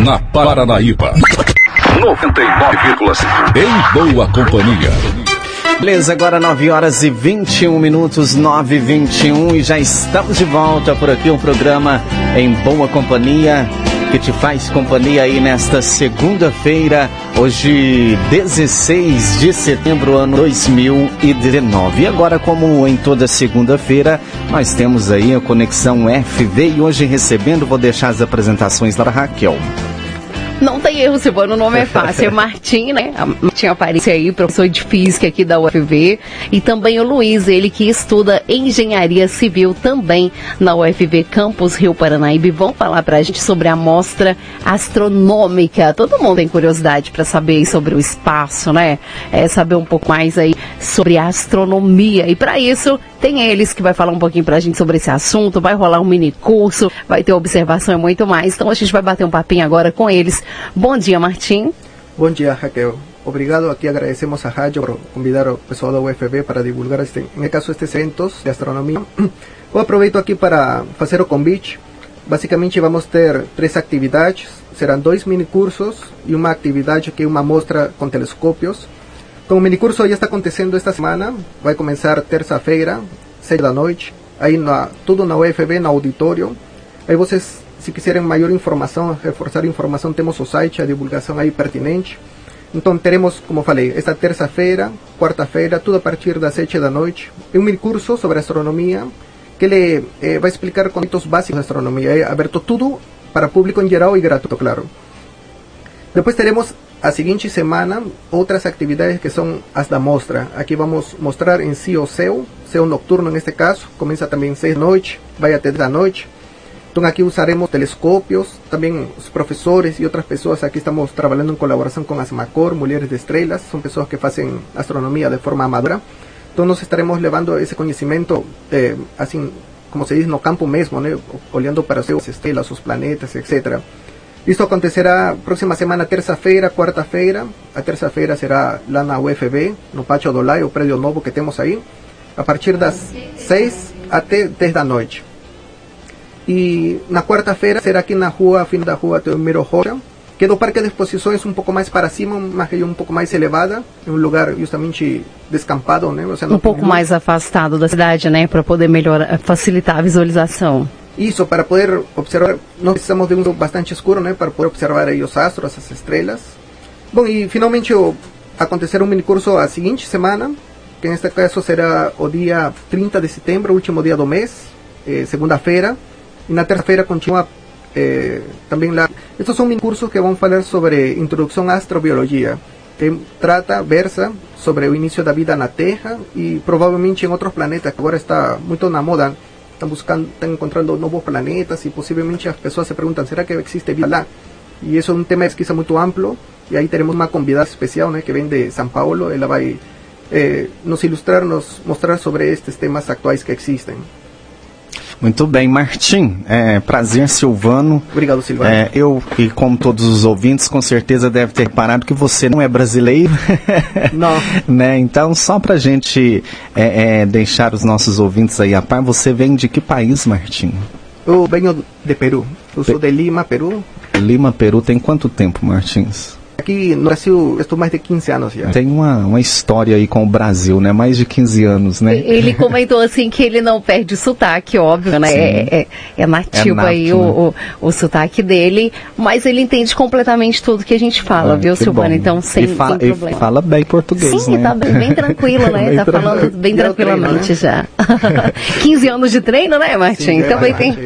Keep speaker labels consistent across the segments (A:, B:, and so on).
A: na Paranaíba. 99,5. Em boa companhia.
B: Beleza, agora 9 horas e 21 minutos, 9 e 21 e já estamos de volta por aqui, um programa em boa companhia que te faz companhia aí nesta segunda-feira, hoje 16 de setembro, ano 2019. E agora, como em toda segunda-feira, nós temos aí a Conexão FV e hoje recebendo, vou deixar as apresentações da Raquel.
C: Não tem erro, Silvano, o nome é fácil. É Martim, né? Martim Aparência aí, professor de física aqui da UFV. E também o Luiz, ele que estuda engenharia civil também na UFV Campus Rio Paranaíba. vão falar pra gente sobre a mostra astronômica. Todo mundo tem curiosidade para saber sobre o espaço, né? É saber um pouco mais aí sobre a astronomia. E para isso, tem eles que vai falar um pouquinho pra gente sobre esse assunto. Vai rolar um mini curso, vai ter observação e muito mais. Então a gente vai bater um papinho agora com eles Bom dia, Martim.
D: Bom dia, Raquel. Obrigado, aqui agradecemos a rádio por convidar o pessoal da UFB para divulgar, este, em caso, estes eventos de astronomia. Eu aproveito aqui para fazer o convite. Basicamente, vamos ter três atividades. Serão dois minicursos e uma atividade que é uma mostra com telescópios. Então, o minicurso já está acontecendo esta semana. Vai começar terça-feira, seis da noite. Aí, na, tudo na UFB, no auditório. Aí vocês se quiserem maior informação, reforçar informação, temos o site, a divulgação aí pertinente. Então teremos, como falei, esta terça-feira, quarta-feira, tudo a partir das 7 da noite, um curso sobre astronomia, que ele eh, vai explicar conceitos básicos de astronomia, é aberto tudo para público em geral e gratuito, claro. Depois teremos a seguinte semana outras atividades que são as da mostra. Aqui vamos mostrar em si o céu, céu noturno neste caso, começa também 6 da noite, vai até 10 da noite. Então aqui usaremos telescópios, também os professores e outras pessoas aqui estamos trabalhando em colaboração com as Macor, Mulheres de Estrelas, são pessoas que fazem astronomia de forma amadora. Então nós estaremos levando esse conhecimento, eh, assim, como se diz, no campo mesmo, né? olhando para as estrelas, os planetas, etc. Isso acontecerá próxima semana, terça-feira, quarta-feira. A terça-feira será lá na UFB, no Pátio do Lai, o prédio novo que temos aí, a partir das 6 até 10 da noite. E na quarta-feira será aqui na rua, fim da rua Teomiro Rocha, que é do parque de exposições um pouco mais para cima, uma região um pouco mais elevada, um lugar justamente descampado, né?
C: um pouco mais afastado da cidade, né? Para poder melhorar, facilitar a visualização.
D: Isso, para poder observar, nós precisamos de um bastante escuro? Para poder observar aí os astros, as estrelas. Bom, e finalmente o, acontecer um mini curso a seguinte semana, que neste caso será o dia 30 de setembro, último dia do mês, eh, segunda-feira, e na terça-feira continua eh, também lá. Estes são cursos que vão falar sobre introdução à astrobiologia, que trata, versa sobre o início da vida na Terra e provavelmente em outros planetas, que agora está muito na moda. Estão buscando, estão encontrando novos planetas e possivelmente as pessoas se perguntam, será que existe vida lá? E isso é um tema de pesquisa muito amplo. E aí teremos uma convidada especial, né, que vem de São Paulo. Ela vai eh, nos ilustrar, nos mostrar sobre estes temas atuais que existem.
B: Muito bem, Martim. É, prazer, Silvano.
D: Obrigado, Silvano.
B: É, eu, e como todos os ouvintes, com certeza deve ter parado que você não é brasileiro.
D: Não.
B: né? Então, só para gente é, é, deixar os nossos ouvintes aí a par, você vem de que país, Martim?
D: Eu venho de Peru. Eu sou de Lima, Peru.
B: Lima, Peru, tem quanto tempo, Martins?
D: Aqui no Brasil estou mais de 15 anos já.
B: Tem uma, uma história aí com o Brasil, né? Mais de 15 anos, né?
C: Ele comentou assim que ele não perde o sotaque, óbvio, né? É, é, é, nativo é nato, aí né? o, o, o, sotaque dele, mas ele entende completamente tudo que a gente fala, ah, viu, Silvana? Então, sem,
B: fa
C: sem problema.
B: fala bem português,
C: Sim,
B: né?
C: tá bem, bem tranquilo, né? bem tá falando bem tranquilamente treino, né? já. 15 anos de treino, né, Martins? Sim, Também tem.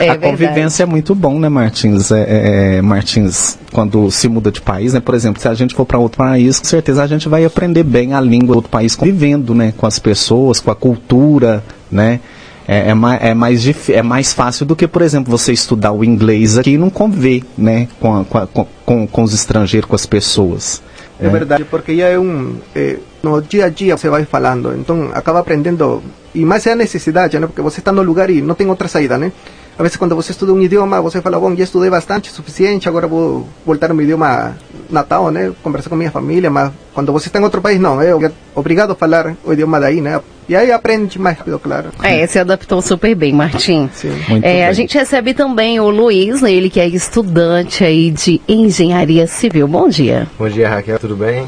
B: É. a convivência é muito bom, né, Martins? É, Martins, quando se muda de país, né? Por exemplo, se a gente for para outro país, com certeza a gente vai aprender bem a língua do outro país, convivendo, né? Com as pessoas, com a cultura, né? É, é, mais, é, mais é mais fácil do que, por exemplo, você estudar o inglês aqui e não conviver, né? Com, a, com, com, com, os estrangeiros, com as pessoas.
D: É, é verdade, porque já é um... É, no dia a dia você vai falando, então acaba aprendendo, e mais é a necessidade, né? Porque você está no lugar e não tem outra saída, né? A vezes quando você estuda um idioma, você fala, bom, já estudei bastante, suficiente, agora vou voltar ao meu idioma natal, né? Conversar com minha família, mas quando você está em outro país, não, é obrigado a falar o idioma daí, né? E aí aprende mais rápido, claro.
C: É, se adaptou super bem, Martim.
D: Sim.
B: Muito
C: É,
B: bem.
C: a gente recebe também o Luiz, né, ele que é estudante aí de engenharia civil. Bom dia.
E: Bom dia, Raquel, tudo bem?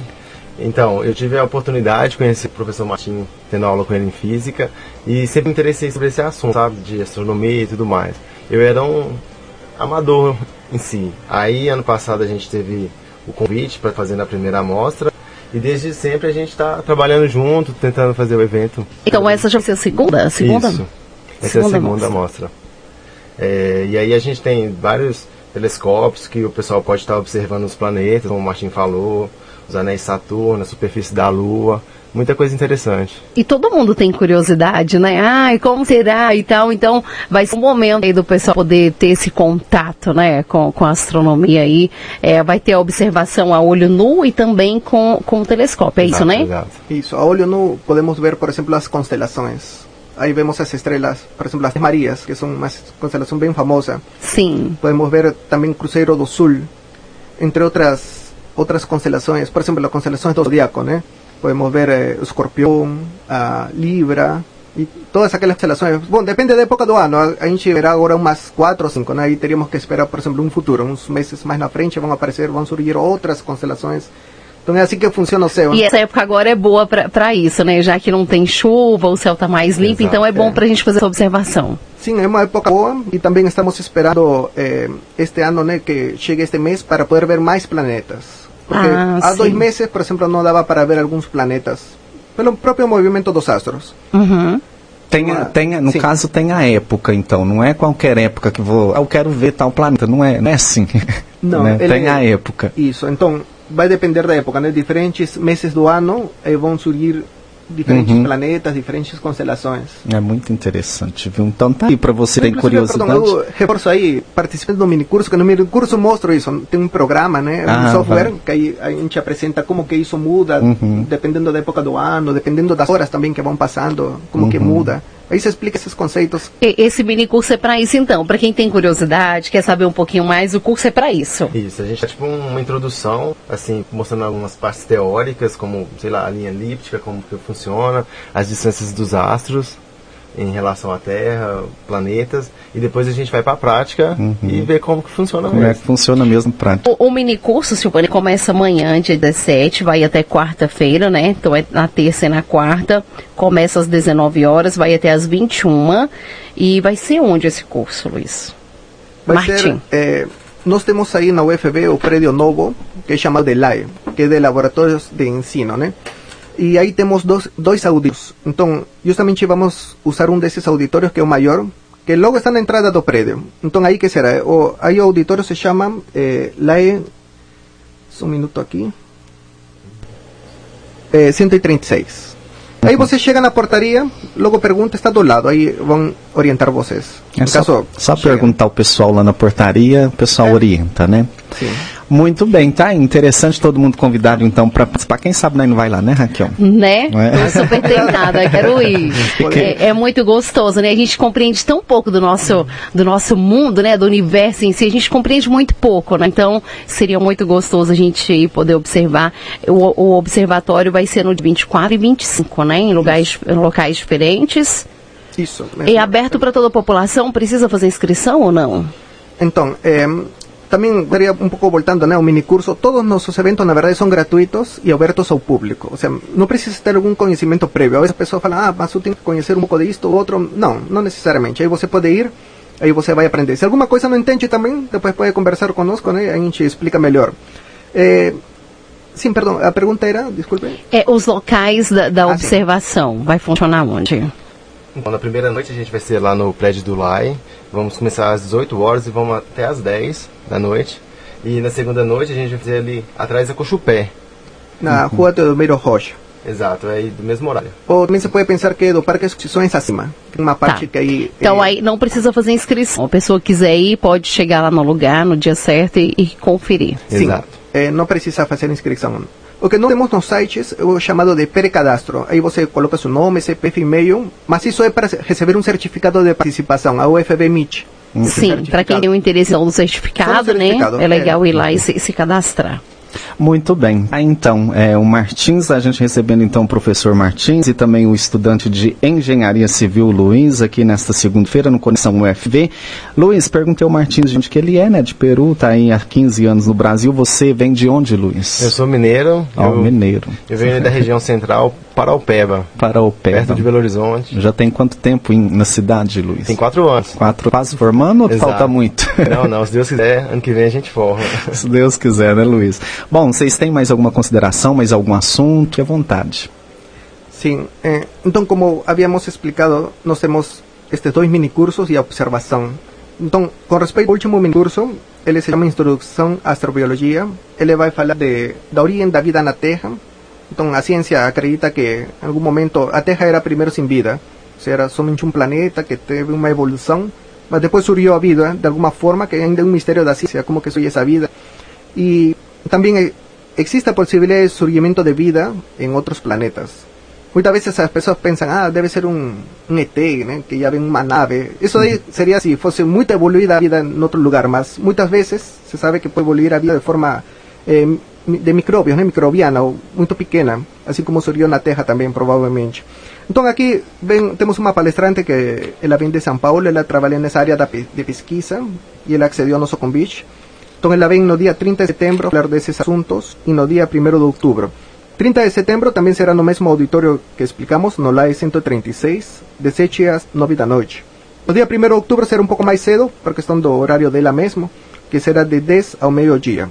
E: Então, eu tive a oportunidade de conhecer o professor Martim, tendo aula com ele em física, e sempre me interessei sobre esse assunto, sabe, de astronomia e tudo mais. Eu era um amador em si. Aí, ano passado, a gente teve o convite para fazer na primeira amostra, e desde sempre a gente está trabalhando junto, tentando fazer o evento.
C: Então essa já vai ser a segunda? A segunda?
E: Isso. Essa é a
C: Segunda
E: segunda amostra. É, e aí a gente tem vários telescópios que o pessoal pode estar observando os planetas, como o Martin falou, os anéis Saturno, a superfície da Lua, muita coisa interessante.
C: E todo mundo tem curiosidade, né? Ai, como será e tal. Então, vai ser um momento aí do pessoal poder ter esse contato, né, com, com a astronomia aí. É, vai ter a observação a olho nu e também com, com o telescópio, é isso,
E: Exato,
C: né?
E: Exato.
D: Isso, a olho nu podemos ver, por exemplo, as constelações. Aí vemos as estrelas, por exemplo, as Marias, que são uma constelação bem famosa.
C: Sim.
D: Podemos ver também Cruzeiro do Sul, entre outras outras constelações, por exemplo, as constelações do Zodíaco, né? Podemos ver eh, o Escorpião, a Libra e todas aquelas constelações. Bom, depende da época do ano. A, gente verá agora umas quatro ou cinco, né? Aí teríamos que esperar, por exemplo, um futuro, uns meses mais na frente vão aparecer, vão surgir outras constelações. Então é assim que funciona o céu.
C: E essa época agora é boa para isso, né? Já que não tem chuva, o céu tá mais limpo,
E: Exato,
C: então é bom
D: é.
C: para a gente fazer essa observação.
D: Sim, é uma época boa e também estamos esperando eh, este ano, né, que chegue este mês para poder ver mais planetas. Porque
C: Ah,
D: há dois meses, por exemplo, não dava para ver alguns planetas pelo próprio movimento dos astros.
C: Uhum.
B: Tem, a- tem, a- no
D: sim.
B: caso, tem a época, então. Não é qualquer época que vou. Ah, eu quero ver tal planeta. Não é, não é assim.
D: Não,
B: né?
D: ele
B: Tem
D: é-
B: a época.
D: Isso, então vai depender da época, né? Diferentes meses do ano eh, vão surgir diferentes
B: Uhum.
D: planetas, diferentes constelações.
B: É muito interessante, viu? Então tá aí pra você ter curiosidade.
D: Perdão, eu reforço aí, participando do minicurso, que no minicurso mostro isso. Tem um programa, né?
B: Ah,
D: um software
B: vai.
D: que aí a gente apresenta como que isso muda,
B: Uhum.
D: dependendo da época do ano, dependendo das horas também que vão passando, como que
B: Uhum.
D: muda. Aí você explica esses conceitos.
C: Esse mini curso é para isso, então. Para quem tem curiosidade, quer saber um pouquinho mais, o curso é para isso.
E: Isso, a gente é tipo uma introdução, assim, mostrando algumas partes teóricas, como, sei lá, a linha elíptica, como que funciona, as distâncias dos astros em relação à Terra, planetas, e depois a gente vai pra prática e vê como que funciona
B: Como é
E: mesmo.
B: que funciona mesmo pra
C: O, o mini curso, Silvana, começa amanhã, dia 17, vai até quarta-feira, né? Então é na terça e na quarta. Começa às 19 horas, vai até às 21. E vai ser onde esse curso, Luiz?
D: Vai
C: Martim.
D: ser, eh, nós temos aí na UFB o prédio novo, que é chamado de LAE, que é de Laboratórios de Ensino, né? E aí temos dois, dois auditórios. Então, justamente vamos usar um desses auditórios, que é o maior, que logo está na entrada do prédio. Então, aí que será? O, aí o auditório se chama eh, LAE... Só um minuto aqui. Eh, 136. Aí você chega na portaria, logo pergunta, está do lado, aí vão orientar vocês.
B: É só,
D: caso,
B: só perguntar o pessoal lá na portaria, o pessoal orienta, né?
D: Sim.
B: Muito bem, tá? Interessante todo mundo convidado então para participar. Quem sabe não vai lá, né, Raquel?
C: Né?
B: É?
C: Tô super tentada, quero ir. É, é muito gostoso, né? A gente compreende tão pouco do nosso, do nosso mundo, né? Do universo em si, a gente compreende muito pouco, né? Então, seria muito gostoso a gente ir poder observar. O, o observatório vai ser no dia 24 e 25, né? Em lugares, em locais diferentes.
D: Isso.
C: É aberto para toda a população? Precisa fazer inscrição ou não?
D: Então, eh, também estaria um pouco voltando né, ao minicurso. Todos nossos eventos, na verdade, são gratuitos e abertos ao público. Ou seja, não precisa conhecimento prévio. Às vezes a pessoa fala, ah, mas eu tenho que conhecer um pouco disto ou outro. Não, não necessariamente. Aí você pode ir, aí você vai aprender. Se alguma coisa não entende também, depois pode conversar conosco, né? A gente explica melhor. Eh, sim, perdão, a pergunta era, desculpe.
C: É, os locais da, da
D: Ah, sim.
C: observação, vai funcionar onde?
E: Então, na primeira noite a gente vai ser lá no prédio do LAI. Vamos começar às 18 horas e vamos até às 10 da noite. E na segunda noite a gente vai fazer ali atrás da Cochupé.
D: Na Rua Teodomiro Rocha.
E: Exato, é aí do mesmo horário.
D: Ou também você pode pensar que é do Parque Exposições acima. Tem uma parte que aí...
C: Então
D: eh,
C: aí não precisa fazer inscrição. A pessoa quiser ir, pode chegar lá no lugar, no dia certo e, e conferir.
D: Sim,
E: Exato.
D: eh, não precisa fazer inscrição. O que nós temos nos sites é o chamado de pré-cadastro. Aí você coloca seu nome, CPF e e-mail, mas isso é para receber um certificado de participação, a UFB MIT. Um
C: Sim, para
D: certificado.
C: quem tem um interesse no certificado,
D: Só no
C: né?
D: certificado,
C: É legal
D: é.
C: ir lá e se, se cadastrar.
B: Muito bem. Ah, então, é, o Martins, a gente recebendo então o professor Martins e também o estudante de Engenharia Civil Luiz aqui nesta segunda-feira no Conexão UFV. Luiz, perguntei ao Martins de onde que ele é, né? De Peru, tá aí há 15 anos no Brasil. Você vem de onde, Luiz?
E: Eu sou mineiro.
B: Ó,
E: eu,
B: mineiro.
E: eu venho da região central, Paraupeba,
B: Para o pé.
E: perto de Belo Horizonte.
B: Já tem quanto tempo em- na cidade, Luiz?
E: Tem quatro anos.
B: Quatro, quase formando ou
E: Exato.
B: falta muito?
E: Não, não, se Deus quiser, ano que vem a gente forma.
B: Se Deus quiser, né, Luiz? Bom, vocês têm mais alguma consideração, mais algum assunto? Fique à vontade.
D: Sim, eh, então como habíamos explicado, nós temos estes dois minicursos e a observação. Então, com respeito ao último minicurso, ele se chama Introdução à Astrobiologia. Ele vai falar de, da origem da vida na Terra. Então, a ciência acredita que em algum momento a Terra era primeiro sem vida. Ou seja, era somente um planeta que teve uma evolução, mas depois surgiu a vida de alguma forma, que ainda é um mistério da ciência, como que surge essa vida. E também existe a possibilidade de surgimento de vida em outros planetas. Muitas vezes as pessoas pensam, ah, deve ser um, um ET, né, que já vem uma nave. Isso aí seria se fosse muito evoluída a vida em outro lugar, mas muitas vezes se sabe que pode evoluir a vida de forma eh, mi- de micróbios, né, microbiana, muito pequena, assim como surgiu na Terra também, provavelmente. Então aqui ven, temos uma palestrante que ela vem de São Paulo, ela trabalha nessa área da, de pesquisa e ela accediu ao nosso convite. Então ela vem no dia 30 de setembro falar desses assuntos e no dia 1 de outubro. 30 de setembro também será no mesmo auditório que explicamos, no LAE 136, de 7 às 9 da noite. No dia 1 de outubro será um pouco mais cedo, por questão do horário dela mesmo, que será de 10 ao meio-dia.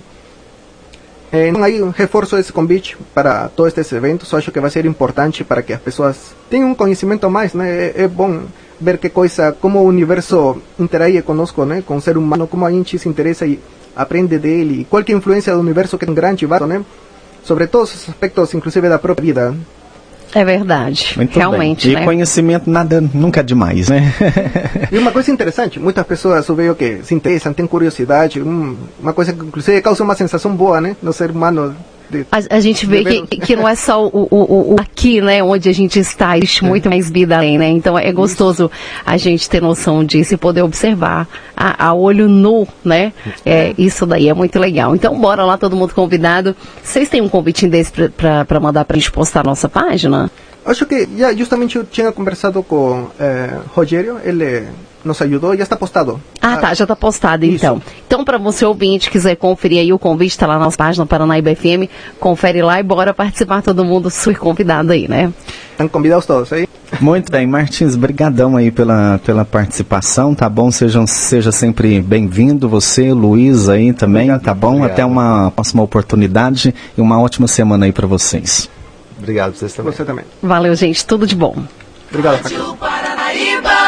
D: Eh, Então aí um reforço esse convite para todos estes eventos, acho que vai ser importante para que as pessoas tenham um conhecimento a mais, né? É, é bom ver que coisa, como o universo interage conosco, né? Com o ser humano, como a gente se interessa e aprende dele, e qual é a influência do universo que é um grande vasto, né? Sobre todos os aspectos, inclusive da própria vida.
C: É verdade.
B: Muito
C: Realmente,
B: bem. E
C: né?
B: conhecimento nada nunca é demais, né?
D: E uma coisa interessante, muitas pessoas eu vejo que se interessam, têm curiosidade, um, uma coisa que inclusive causa uma sensação boa, né? No ser humano. De,
C: A, a gente vê que, que não é só o, o- o- aqui, né, onde a gente está, existe muito mais vida além, né? Então é gostoso a gente ter noção disso e poder observar a, a olho nu, né? É, isso daí é muito legal. Então bora lá, todo mundo convidado. Vocês têm um convitinho desse pra mandar pra gente postar na nossa página?
D: Acho que já justamente eu tinha conversado com eh, Rogério, ele nos ajudou, já está postado.
C: Ah, tá, já tá postado
D: Isso.
C: então. Então, para você ouvinte quiser conferir aí o convite, tá lá na nossa página Paranaíba FM, confere lá e bora participar todo mundo, super convidado aí, né?
D: Estão convidados todos aí.
B: Muito bem, Martins, brigadão aí pela, pela participação, tá bom? Sejam, seja sempre bem-vindo, você, Luiz aí também,
E: Obrigado,
B: tá bom?
E: obrigado.
B: Até uma próxima oportunidade e uma ótima semana aí para vocês.
E: Obrigado vocês também.
D: Você também.
C: Valeu, gente, tudo de bom.
D: Obrigado.
F: Paranaíba